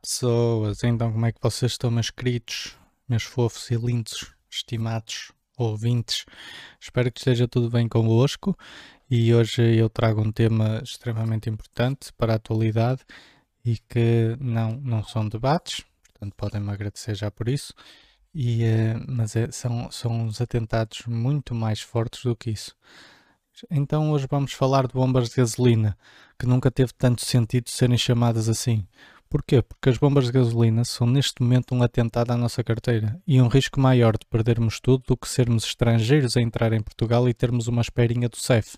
pessoas, então como é que vocês estão, meus queridos, meus fofos e lindos, estimados ouvintes? Espero que esteja tudo bem convosco e hoje eu trago um tema extremamente importante para a atualidade e que não, não são debates, portanto podem-me agradecer já por isso, e, uh, mas é, são, são uns atentados muito mais fortes do que isso. Então hoje vamos falar de bombas de gasolina, que nunca teve tanto sentido serem chamadas assim. Porquê? Porque as bombas de gasolina são neste momento um atentado à nossa carteira e um risco maior de perdermos tudo do que sermos estrangeiros a entrar em Portugal e termos uma esperinha do CEF.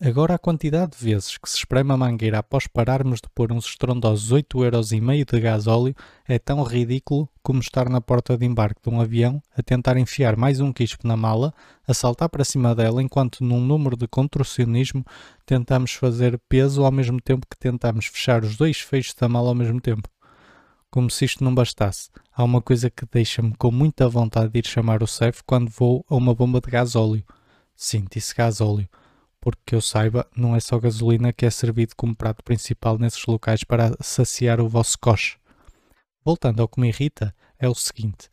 Agora a quantidade de vezes que se espreme a mangueira após pararmos de pôr uns estrondosos 8,5€ de gasóleo é tão ridículo como estar na porta de embarque de um avião a tentar enfiar mais um quispo na mala, a saltar para cima dela enquanto num número de contorcionismo tentamos fazer peso ao mesmo tempo que tentamos fechar os dois fechos da mala ao mesmo tempo. Como se isto não bastasse, há uma coisa que deixa-me com muita vontade de ir chamar o CEF quando vou a uma bomba de gasóleo. Sim, disse gasóleo porque que eu saiba, não é só gasolina que é servido como prato principal nesses locais para saciar o vosso coche. Voltando ao que me irrita, é o seguinte: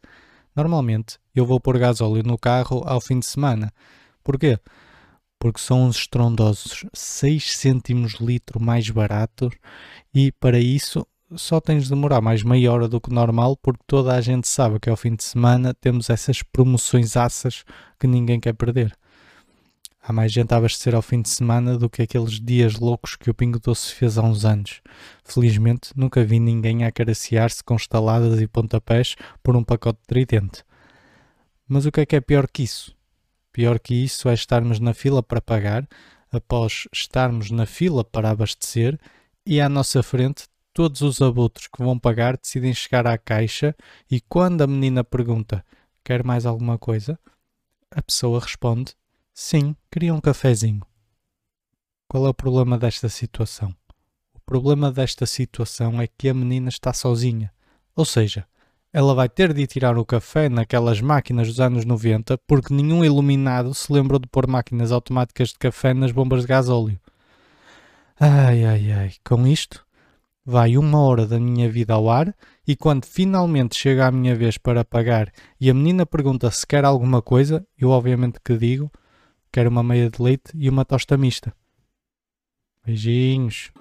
normalmente eu vou pôr gasóleo no carro ao fim de semana. Porquê? Porque são uns estrondosos 6 cêntimos litro mais baratos e para isso só tens de demorar mais meia hora do que normal porque toda a gente sabe que ao fim de semana temos essas promoções assas que ninguém quer perder. Há mais gente a abastecer ao fim de semana do que aqueles dias loucos que o Pingo Doce fez há uns anos. Felizmente, nunca vi ninguém a acariciar-se com estaladas e pontapés por um pacote de tridente. Mas o que é que é pior que isso? Pior que isso é estarmos na fila para pagar, após estarmos na fila para abastecer, e à nossa frente todos os abutres que vão pagar decidem chegar à caixa e quando a menina pergunta quer mais alguma coisa, a pessoa responde Sim, queria um cafezinho. Qual é o problema desta situação? O problema desta situação é que a menina está sozinha. Ou seja, ela vai ter de ir tirar o café naquelas máquinas dos anos 90 porque nenhum iluminado se lembrou de pôr máquinas automáticas de café nas bombas de gasóleo. Ai ai ai, com isto vai uma hora da minha vida ao ar e quando finalmente chega a minha vez para pagar e a menina pergunta se quer alguma coisa, eu obviamente que digo Quero uma meia de leite e uma tosta mista. Beijinhos.